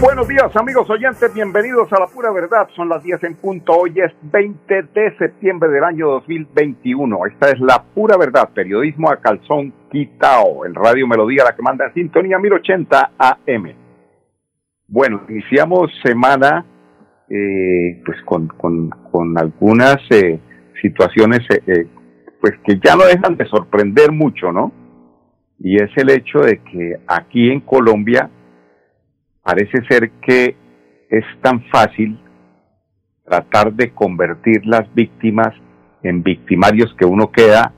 Buenos días amigos oyentes, bienvenidos a la pura verdad. Son las 10 en punto, hoy es 20 de septiembre del año 2021. Esta es la pura verdad, periodismo a calzón quitao, en Radio Melodía, la que manda en sintonía 1080 AM. Bueno, iniciamos semana eh, pues con, con, algunas eh, situaciones eh, pues que ya no dejan de sorprender mucho, ¿no? Y es el hecho de que aquí en Colombia parece ser que es tan fácil tratar de convertir las víctimas en victimarios que uno queda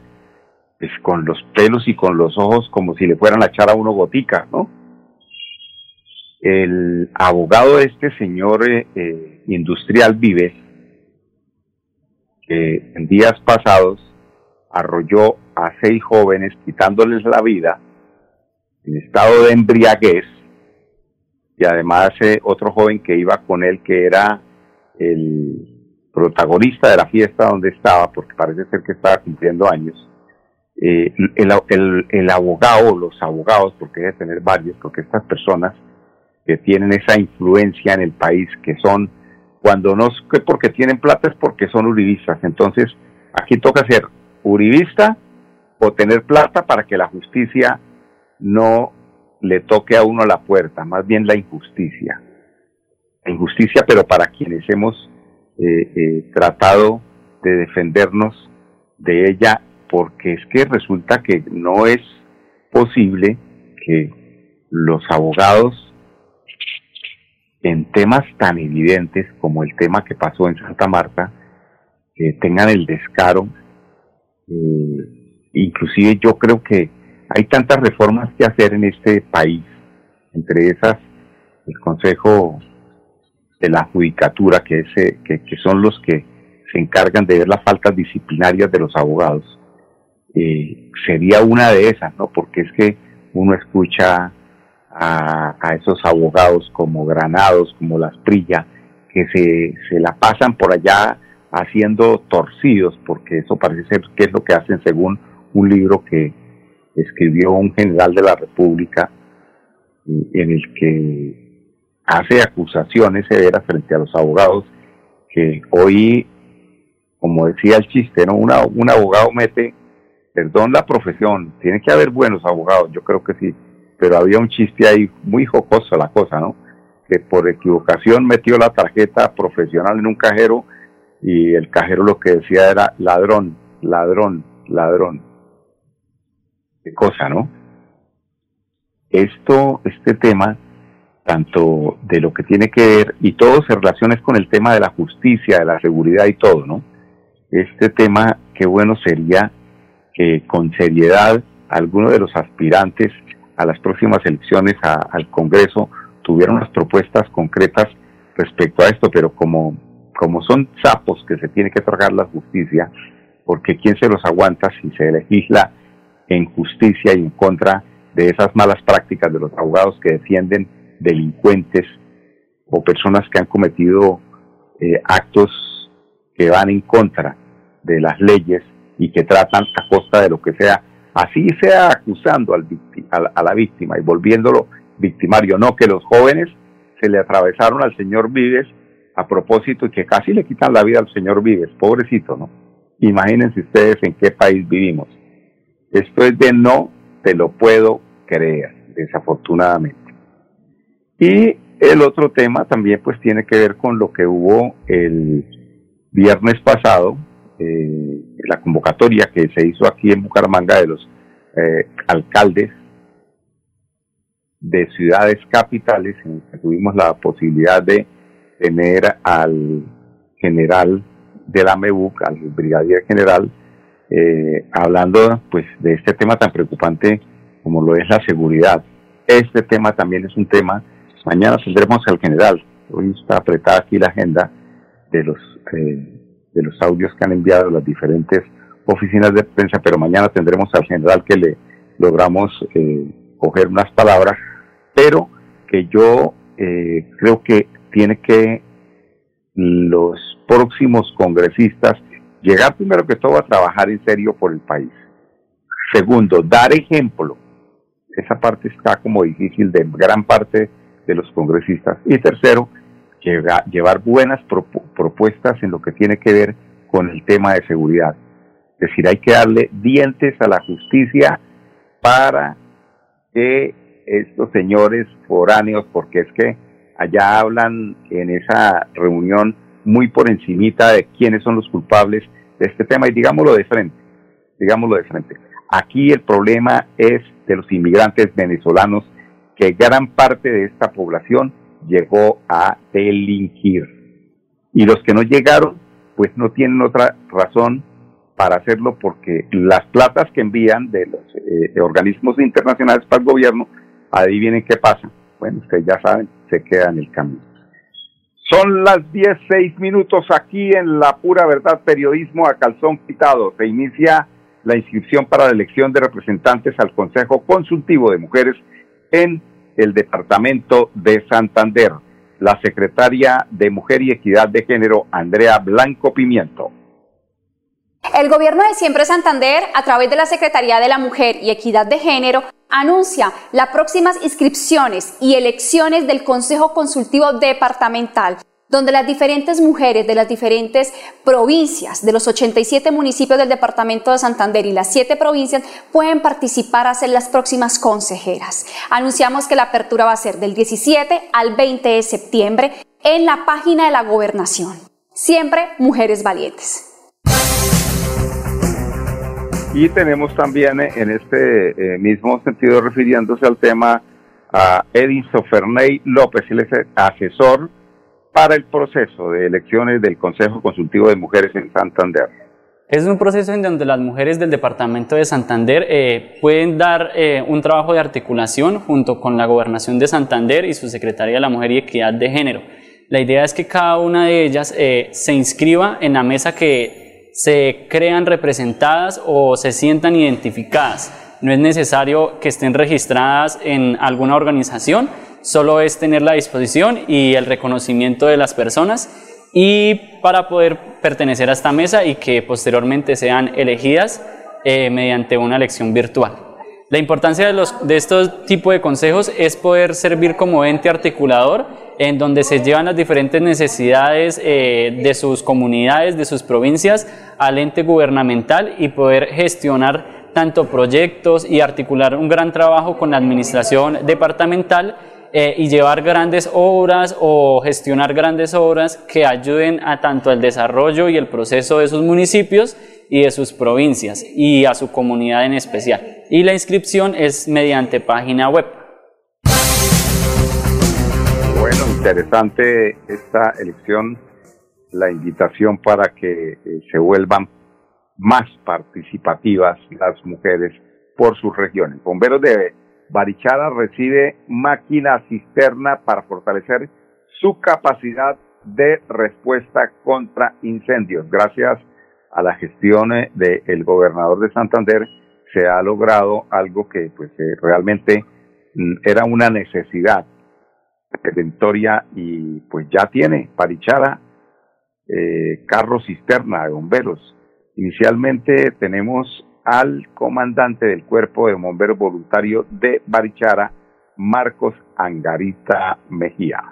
pues, con los pelos y con los ojos como si le fueran a echar a uno gotica, ¿no? El abogado de este señor eh, eh, industrial Vives, que en días pasados arrolló a seis jóvenes quitándoles la vida en estado de embriaguez, y además eh, otro joven que iba con él que era el protagonista de la fiesta donde estaba, porque parece ser que estaba cumpliendo años, eh, el, el, abogado, los abogados, porque debe tener varios, porque estas personas que tienen esa influencia en el país, que son, cuando no es porque tienen plata, es porque son uribistas. Entonces, aquí toca ser uribista o tener plata para que la justicia no le toque a uno la puerta, más bien la injusticia. La injusticia, pero para quienes hemos eh, eh, tratado de defendernos de ella, porque es que resulta que no es posible que los abogados en temas tan evidentes como el tema que pasó en Santa Marta, tengan el descaro, eh, inclusive yo creo que hay tantas reformas que hacer en este país, entre esas el Consejo de la Judicatura, que, eh, que, son los que se encargan de ver las faltas disciplinarias de los abogados. Eh, sería una de esas, ¿no? Porque es que uno escucha a, a esos abogados como Granados, como Las Prilla, que se, se la pasan por allá haciendo torcidos, porque eso parece ser que es lo que hacen según un libro que, escribió un general de la República eh, en el que hace acusaciones severas frente a los abogados que hoy, como decía el chiste, ¿no? Una, un abogado mete, perdón la profesión, tiene que haber buenos abogados, yo creo que sí, pero había un chiste ahí muy jocoso la cosa, ¿no? Que por equivocación metió la tarjeta profesional en un cajero y el cajero lo que decía era ladrón, ladrón, ladrón cosa, ¿no? Esto, este tema, tanto de lo que tiene que ver, y todo se relaciona con el tema de la justicia, de la seguridad y todo, ¿no? Este tema, qué bueno sería que con seriedad algunos de los aspirantes a las próximas elecciones al Congreso tuvieran unas propuestas concretas respecto a esto, pero como, como son sapos que se tiene que tragar la justicia, porque quién se los aguanta si se legisla en justicia y en contra de esas malas prácticas de los abogados que defienden delincuentes o personas que han cometido eh, actos que van en contra de las leyes y que tratan a costa de lo que sea, así sea acusando al a, la víctima y volviéndolo victimario, no que los jóvenes se le atravesaron al señor Vives a propósito y que casi le quitan la vida al señor Vives, pobrecito, ¿no? Imagínense ustedes en qué país vivimos. Esto es de no te lo puedo creer, desafortunadamente. Y el otro tema también pues tiene que ver con lo que hubo el viernes pasado, eh, la convocatoria que se hizo aquí en Bucaramanga de los eh, alcaldes de ciudades capitales, en que tuvimos la posibilidad de tener al general de la MEBUC, al brigadier general, eh, hablando pues de este tema tan preocupante como lo es la seguridad. Este tema también es un tema mañana tendremos al general. Hoy está apretada aquí la agenda de los eh, de los audios que han enviado las diferentes oficinas de prensa, pero mañana tendremos al general que le logramos eh, coger unas palabras, pero que yo eh, creo que tiene que los próximos congresistas llegar primero que todo a trabajar en serio por el país. Segundo, dar ejemplo. Esa parte está como difícil de gran parte de los congresistas. Y tercero, llevar buenas propuestas en lo que tiene que ver con el tema de seguridad. Es decir, hay que darle dientes a la justicia para que estos señores foráneos, porque es que allá hablan en esa reunión muy por encimita de quiénes son los culpables de este tema y digámoslo de frente, digámoslo de frente. Aquí el problema es de los inmigrantes venezolanos que gran parte de esta población llegó a delinquir. Y los que no llegaron, pues no tienen otra razón para hacerlo porque las platas que envían de los eh, organismos internacionales para el gobierno, adivinen qué pasa. Bueno, ustedes ya saben, se queda en el camino. Son las 16 minutos aquí en La Pura Verdad Periodismo a Calzón Quitado. Se inicia la inscripción para la elección de representantes al Consejo Consultivo de Mujeres en el Departamento de Santander. La secretaria de Mujer y Equidad de Género, Andrea Blanco Pimiento. El gobierno de Siempre Santander, a través de la Secretaría de la Mujer y Equidad de Género, anuncia las próximas inscripciones y elecciones del Consejo Consultivo Departamental donde las diferentes mujeres de las diferentes provincias, de los 87 municipios del departamento de Santander y las 7 provincias, pueden participar a ser las próximas consejeras. Anunciamos que la apertura va a ser del 17 al 20 de septiembre en la página de la gobernación. Siempre mujeres valientes. Y tenemos también eh, en este eh, mismo sentido, refiriéndose al tema, a Edinson Ferney López, él es asesor para el proceso de elecciones del Consejo Consultivo de Mujeres en Santander? Es un proceso en donde las mujeres del Departamento de Santander eh, pueden dar eh, un trabajo de articulación junto con la Gobernación de Santander y su Secretaría de la Mujer y Equidad de Género. La idea es que cada una de ellas eh, se inscriba en la mesa que se crean representadas o se sientan identificadas. No es necesario que estén registradas en alguna organización, solo es tener la disposición y el reconocimiento de las personas y para poder pertenecer a esta mesa y que posteriormente sean elegidas eh, mediante una elección virtual. La importancia de, los, de estos tipos de consejos es poder servir como ente articulador en donde se llevan las diferentes necesidades eh, de sus comunidades, de sus provincias al ente gubernamental y poder gestionar tanto proyectos y articular un gran trabajo con la administración departamental eh, y llevar grandes obras o gestionar grandes obras que ayuden a tanto el desarrollo y el proceso de sus municipios y de sus provincias y a su comunidad en especial. Y la inscripción es mediante página web. Interesante esta elección, la invitación para que eh, se vuelvan más participativas las mujeres por sus regiones. Bomberos de Barichara recibe máquina cisterna para fortalecer su capacidad de respuesta contra incendios. Gracias a la gestión eh, del gobernador de Santander se ha logrado algo que pues eh, realmente mm, era una necesidad redentoria y pues ya tiene Barichara eh, carro cisterna de bomberos. Inicialmente tenemos al comandante del Cuerpo de Bomberos Voluntario de Barichara, Marcos Angarita Mejía.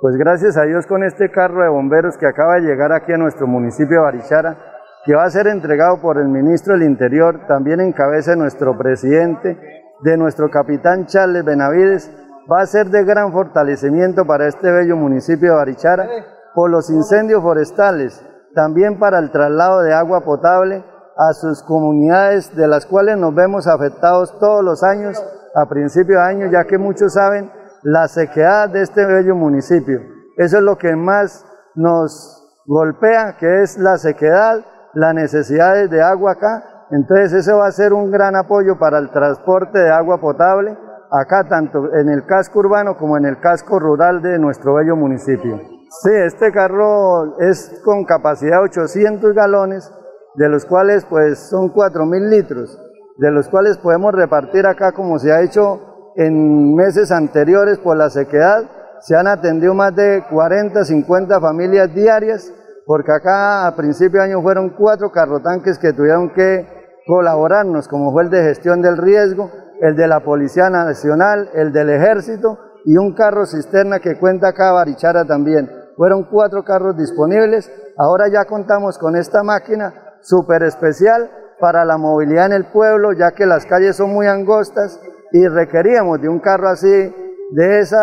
Pues gracias a Dios con este carro de bomberos que acaba de llegar aquí a nuestro municipio de Barichara, que va a ser entregado por el ministro del Interior, también en cabeza de nuestro presidente, de nuestro capitán Charles Benavides, va a ser de gran fortalecimiento para este bello municipio de Barichara por los incendios forestales, también para el traslado de agua potable a sus comunidades de las cuales nos vemos afectados todos los años a principio de año, ya que muchos saben la sequedad de este bello municipio. Eso es lo que más nos golpea, que es la sequedad, las necesidades de agua acá. Entonces eso va a ser un gran apoyo para el transporte de agua potable acá tanto en el casco urbano como en el casco rural de nuestro bello municipio. Sí, este carro es con capacidad de 800 galones, de los cuales pues son 4.000 litros, de los cuales podemos repartir acá como se ha hecho en meses anteriores por la sequedad, se han atendido más de 40, 50 familias diarias, porque acá a principio de año fueron cuatro carrotanques que tuvieron que colaborarnos, como fue el de gestión del riesgo, el de la Policía Nacional, el del Ejército y un carro cisterna que cuenta acá Barichara también. Fueron cuatro carros disponibles. Ahora ya contamos con esta máquina súper especial para la movilidad en el pueblo, ya que las calles son muy angostas y requeríamos de un carro así, de ese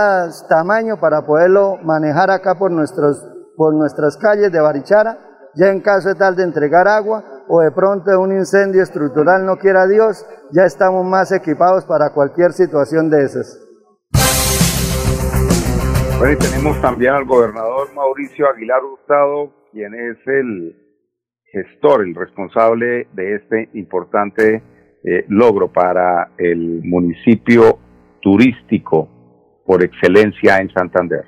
tamaño, para poderlo manejar acá por, nuestros, por nuestras calles de Barichara, ya en caso de tal de entregar agua o de pronto un incendio estructural, no quiera Dios, ya estamos más equipados para cualquier situación de esas. Bueno, y tenemos también al gobernador Mauricio Aguilar Hurtado, quien es el gestor, el responsable de este importante eh, logro para el municipio turístico por excelencia en Santander.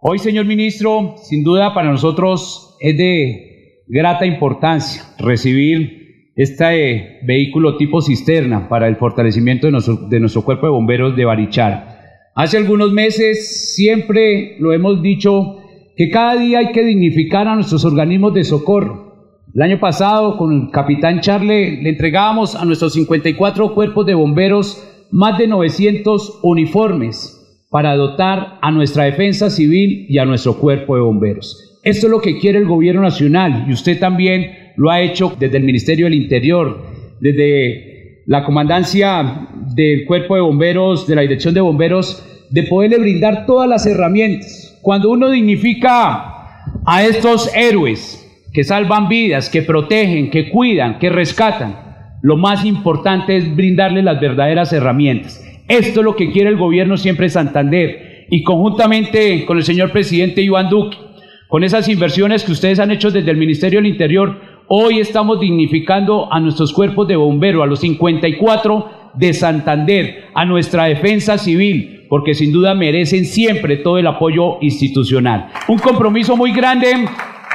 Hoy, señor ministro, sin duda para nosotros es de grata importancia recibir este vehículo tipo cisterna para el fortalecimiento de nuestro, de nuestro cuerpo de bomberos de Barichara. Hace algunos meses siempre lo hemos dicho que cada día hay que dignificar a nuestros organismos de socorro. El año pasado con el capitán Charle le entregábamos a nuestros 54 cuerpos de bomberos más de 900 uniformes para dotar a nuestra defensa civil y a nuestro cuerpo de bomberos. Esto es lo que quiere el gobierno nacional y usted también lo ha hecho desde el Ministerio del Interior, desde la comandancia del cuerpo de bomberos, de la dirección de bomberos, de poderle brindar todas las herramientas. Cuando uno dignifica a estos héroes que salvan vidas, que protegen, que cuidan, que rescatan, lo más importante es brindarle las verdaderas herramientas. Esto es lo que quiere el gobierno siempre de Santander y conjuntamente con el señor presidente Iván Duque, con esas inversiones que ustedes han hecho desde el Ministerio del Interior, hoy estamos dignificando a nuestros cuerpos de bomberos, a los 54 de Santander, a nuestra defensa civil, porque sin duda merecen siempre todo el apoyo institucional. Un compromiso muy grande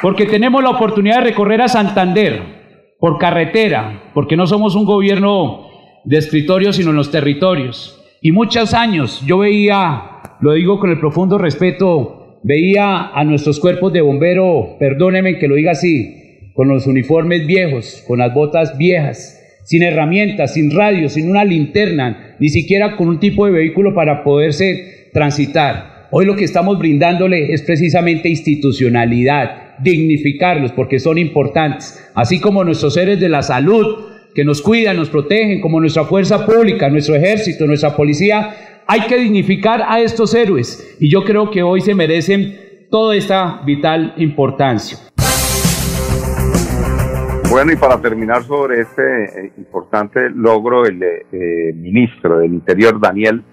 porque tenemos la oportunidad de recorrer a Santander por carretera, porque no somos un gobierno de escritorio, sino en los territorios. Y muchos años yo veía, lo digo con el profundo respeto, veía a nuestros cuerpos de bombero, perdónenme que lo diga así, con los uniformes viejos, con las botas viejas, sin herramientas, sin radio, sin una linterna, ni siquiera con un tipo de vehículo para poderse transitar. Hoy lo que estamos brindándole es precisamente institucionalidad, dignificarlos porque son importantes, así como nuestros seres de la salud, que nos cuidan, nos protegen, como nuestra fuerza pública, nuestro ejército, nuestra policía, hay que dignificar a estos héroes y yo creo que hoy se merecen toda esta vital importancia. Bueno, y para terminar sobre este eh, importante logro, el eh, ministro del Interior, Daniel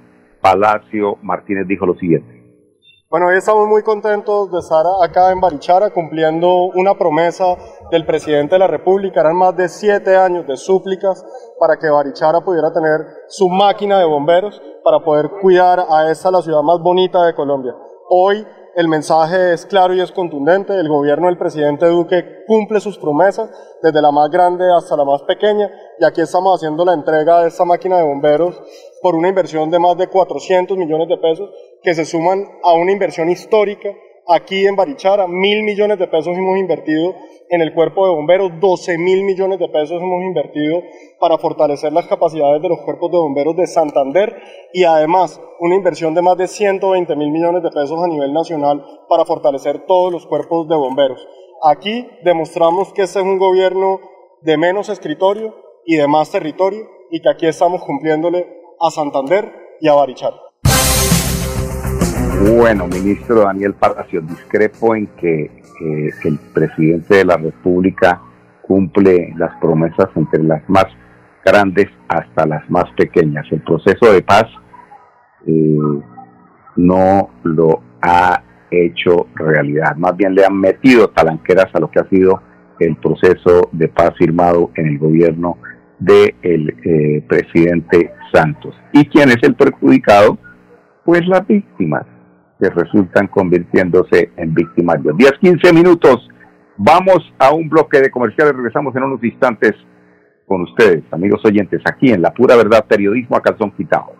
Palacio Martínez, dijo lo siguiente. Bueno, hoy estamos muy contentos de estar acá en Barichara cumpliendo una promesa del presidente de la República. Eran más de siete años de súplicas para que Barichara pudiera tener su máquina de bomberos para poder cuidar a esta la ciudad más bonita de Colombia. Hoy el mensaje es claro y es contundente. El gobierno del presidente Duque cumple sus promesas, desde la más grande hasta la más pequeña, y aquí estamos haciendo la entrega de esta máquina de bomberos por una inversión de más de 400 millones de pesos que se suman a una inversión histórica aquí en Barichara. Mil millones de pesos hemos invertido en el cuerpo de bomberos, 12 mil millones de pesos hemos invertido para fortalecer las capacidades de los cuerpos de bomberos de Santander y además una inversión de más de 120 mil millones de pesos a nivel nacional para fortalecer todos los cuerpos de bomberos. Aquí demostramos que este es un gobierno de menos escritorio y de más territorio y que aquí estamos cumpliéndole a Santander y a Barichara. Bueno, ministro Daniel Palacio, discrepo en que el presidente de la República cumple las promesas entre las más grandes hasta las más pequeñas. El proceso de paz eh, no lo ha hecho realidad, más bien le han metido talanqueras a lo que ha sido el proceso de paz firmado en el gobierno del de eh, presidente Santos. ¿Y quién es el perjudicado? Pues las víctimas, que resultan convirtiéndose en víctimas. 10, 15 minutos. Vamos a un bloque de comerciales. Regresamos en unos instantes con ustedes, amigos oyentes, aquí en La Pura Verdad Periodismo a Calzón Quitado.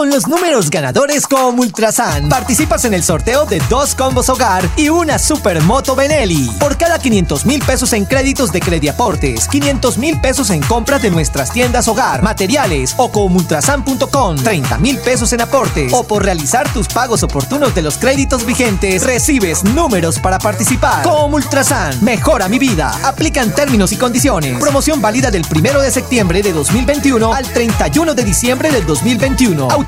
Con los números ganadores con Ultrasan, participas en el sorteo de dos combos hogar y una supermoto Benelli. Por cada 500 mil pesos en créditos de Crediaportes, 500 mil pesos en compras de nuestras tiendas hogar, materiales o con ultrasan.com, 30 mil pesos en aportes o por realizar tus pagos oportunos de los créditos vigentes, recibes números para participar. Con Ultrasan, mejora mi vida. Aplican términos y condiciones. Promoción válida del 1 de septiembre de 2021 al 31 de diciembre del 2021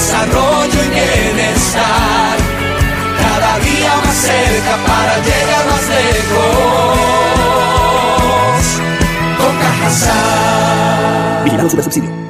desarrollo y bienestar. Cada día más cerca para llegar más lejos. Con Cajasal. Vigilando su subsidio.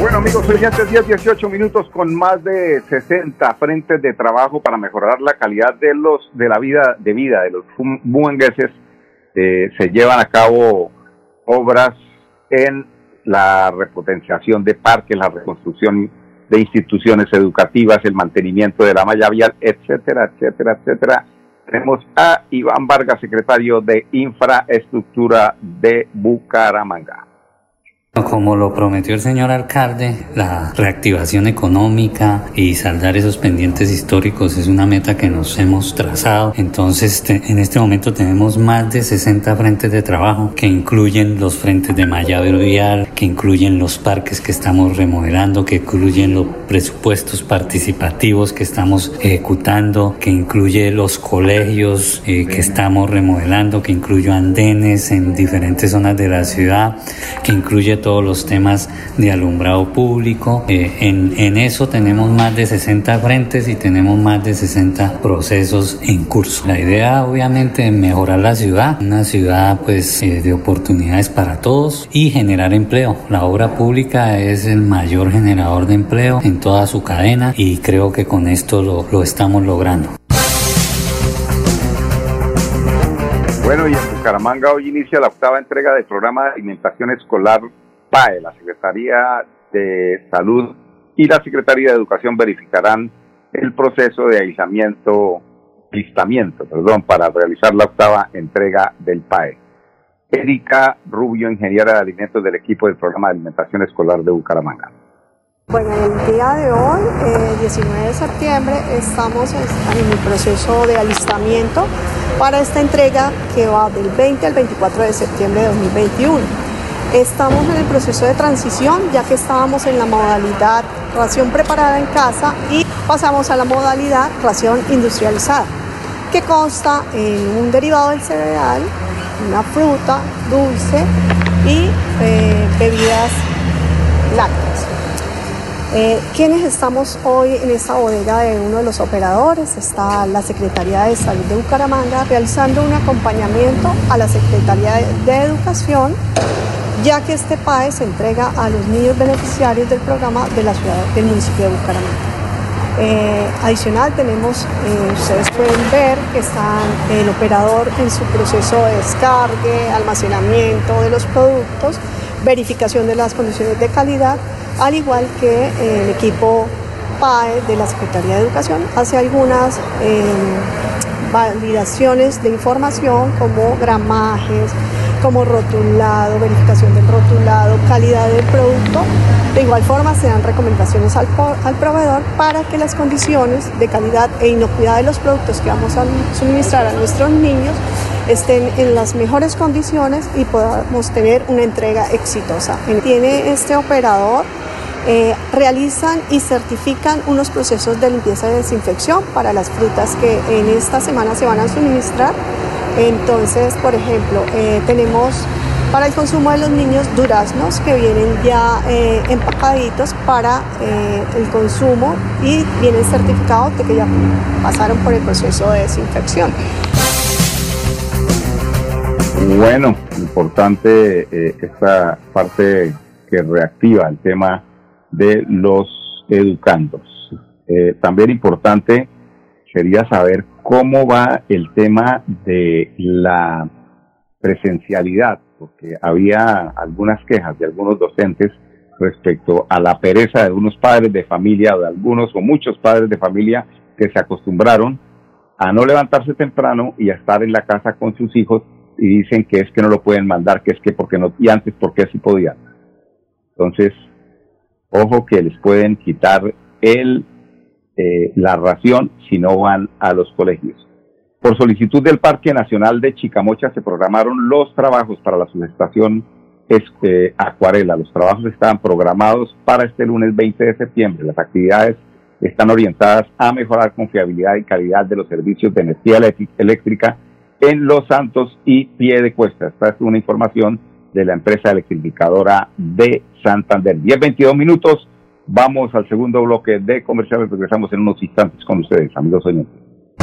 Bueno amigos, oyentes, 10, 18 minutos con más de 60 frentes de trabajo para mejorar la calidad de los de la vida de vida de los buengueses. Eh, se llevan a cabo obras en la repotenciación de parques, la reconstrucción de instituciones educativas, el mantenimiento de la malla vial, etcétera, etcétera, etcétera tenemos a Iván Vargas, secretario de Infraestructura de Bucaramanga. Como lo prometió el señor alcalde, la reactivación económica y saldar esos pendientes históricos es una meta que nos hemos trazado. Entonces, en este momento tenemos más de 60 frentes de trabajo que incluyen los frentes de malla vial, que incluyen los parques que estamos remodelando, que incluyen los presupuestos participativos que estamos ejecutando, que incluye los colegios eh, que estamos remodelando, que incluye andenes en diferentes zonas de la ciudad, que incluye todos los temas de alumbrado público. Eh, en, en eso tenemos más de 60 frentes y tenemos más de 60 procesos en curso. La idea obviamente es mejorar la ciudad, una ciudad pues eh, de oportunidades para todos y generar empleo. La obra pública es el mayor generador de empleo en toda su cadena y creo que con esto lo, lo estamos logrando. Bueno, y en Bucaramanga hoy inicia la octava entrega del programa de alimentación escolar PAE, la Secretaría de Salud y la Secretaría de Educación verificarán el proceso de aislamiento, listamiento, perdón, para realizar la octava entrega del PAE. Erika Rubio, ingeniera de alimentos del equipo del programa de alimentación escolar de Bucaramanga. Bueno, el día de hoy, el 19 de septiembre, estamos en el proceso de alistamiento para esta entrega que va del 20 al 24 de septiembre de 2021. Estamos en el proceso de transición ya que estábamos en la modalidad ración preparada en casa y pasamos a la modalidad ración industrializada, que consta en un derivado del cereal, una fruta dulce y eh, bebidas lácteas. Eh, ¿Quiénes estamos hoy en esta bodega de uno de los operadores? Está la Secretaría de Salud de Bucaramanga realizando un acompañamiento a la Secretaría de Educación, ya que este PAE se entrega a los niños beneficiarios del programa de la ciudad del municipio de Bucaramanga. Eh, adicional tenemos, eh, ustedes pueden ver que está el operador en su proceso de descargue, almacenamiento de los productos, verificación de las condiciones de calidad, al igual que eh, el equipo PAE de la Secretaría de Educación hace algunas validaciones de información como gramajes, como rotulado, verificación del rotulado, calidad del producto. De igual forma se dan recomendaciones al, al, proveedor para que las condiciones de calidad e inocuidad de los productos que vamos a suministrar a nuestros niños estén en las mejores condiciones y podamos tener una entrega exitosa. Tiene este operador eh, realizan y certifican unos procesos de limpieza y desinfección para las frutas que en esta semana se van a suministrar entonces, por ejemplo, eh, tenemos para el consumo de los niños duraznos que vienen ya eh, empacaditos para eh, el consumo y vienen certificados de que ya pasaron por el proceso de desinfección. Bueno, importante esta parte que reactiva el tema de los educandos. también importante sería saber cómo va el tema de la presencialidad, porque había algunas quejas de algunos docentes respecto a la pereza de unos padres de familia o de algunos o muchos padres de familia que se acostumbraron a no levantarse temprano y a estar en la casa con sus hijos y dicen que es que no lo pueden mandar, que es que porque no, y antes porque sí podían. Entonces, ojo que les pueden quitar el eh, la ración si no van a los colegios. Por solicitud del Parque Nacional de Chicamocha se programaron los trabajos para la subestación este, Acuarela. Los trabajos estaban programados para este lunes 20 de septiembre. Las actividades están orientadas a mejorar confiabilidad y calidad de los servicios de energía eléctrica en Los Santos y Pie de Cuesta. Esta es una información de la empresa electrificadora de Santander. 10-22 minutos. Vamos al segundo bloque de comerciales. Regresamos en unos instantes con ustedes, amigos oyentes.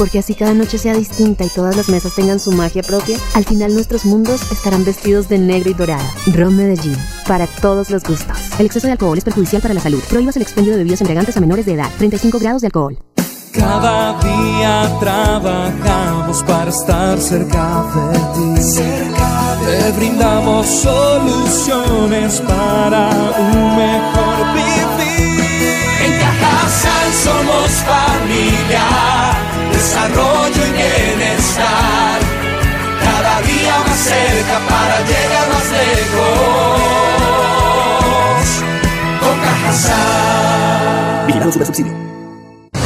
porque así cada noche sea distinta y todas las mesas tengan su magia propia, al final nuestros mundos estarán vestidos de negro y dorado. Ron Medellín, para todos los gustos. El exceso de alcohol es perjudicial para la salud. Prohíbas el expendio de bebidas embriagantes a menores de edad. 35 grados de alcohol. Cada día trabajamos para estar cerca de ti. Cerca Te brindamos soluciones para un mejor vivir. En Cajasal somos familia, desarrollo y bienestar. Cada día más cerca para llegar más lejos. Con. Vigilado Super Subsidio.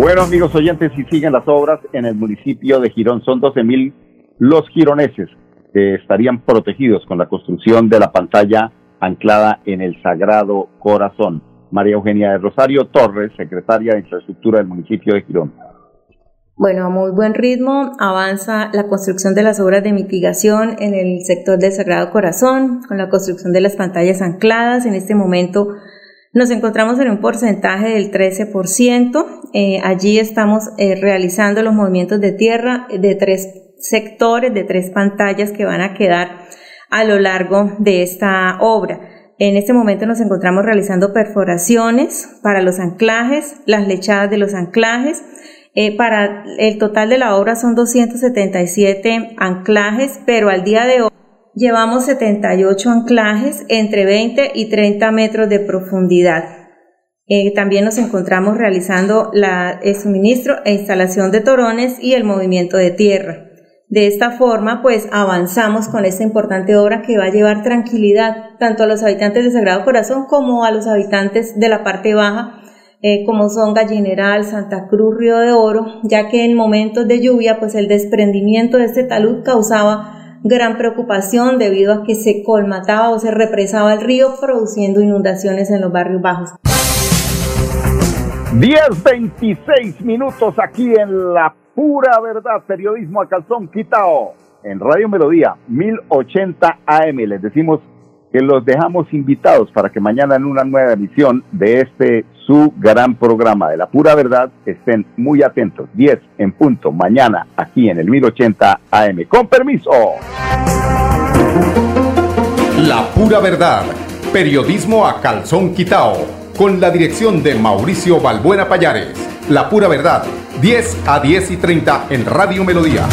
Bueno, amigos oyentes, si siguen las obras en el municipio de Girón, son 12 mil los gironeses que estarían protegidos con la construcción de la pantalla anclada en el Sagrado Corazón. María Eugenia de Rosario Torres, secretaria de Infraestructura del municipio de Girón. Bueno, a muy buen ritmo avanza la construcción de las obras de mitigación en el sector del Sagrado Corazón, con la construcción de las pantallas ancladas. En este momento nos encontramos en un porcentaje del 13%. Eh, allí estamos eh, realizando los movimientos de tierra de tres sectores, de tres pantallas que van a quedar a lo largo de esta obra. En este momento nos encontramos realizando perforaciones para los anclajes, las lechadas de los anclajes. Eh, para el total de la obra son 277 anclajes, pero al día de hoy llevamos 78 anclajes entre 20 y 30 metros de profundidad. Eh, también nos encontramos realizando la, el suministro e instalación de torones y el movimiento de tierra. De esta forma, pues avanzamos con esta importante obra que va a llevar tranquilidad tanto a los habitantes de Sagrado Corazón como a los habitantes de la parte baja, eh, como son Gallineral, Santa Cruz, Río de Oro, ya que en momentos de lluvia, pues el desprendimiento de este talud causaba gran preocupación debido a que se colmataba o se represaba el río, produciendo inundaciones en los barrios bajos. 10.26 minutos aquí en la Pura verdad, periodismo a calzón quitao. En Radio Melodía, 1080 AM. Les decimos que los dejamos invitados para que mañana en una nueva emisión de este su gran programa de la pura verdad estén muy atentos. 10 en punto mañana aquí en el 1080 AM. Con permiso. La pura verdad, periodismo a calzón quitao, con la dirección de Mauricio Balbuena Payares. La pura verdad 10 a 10 y 30 en Radio Melodía.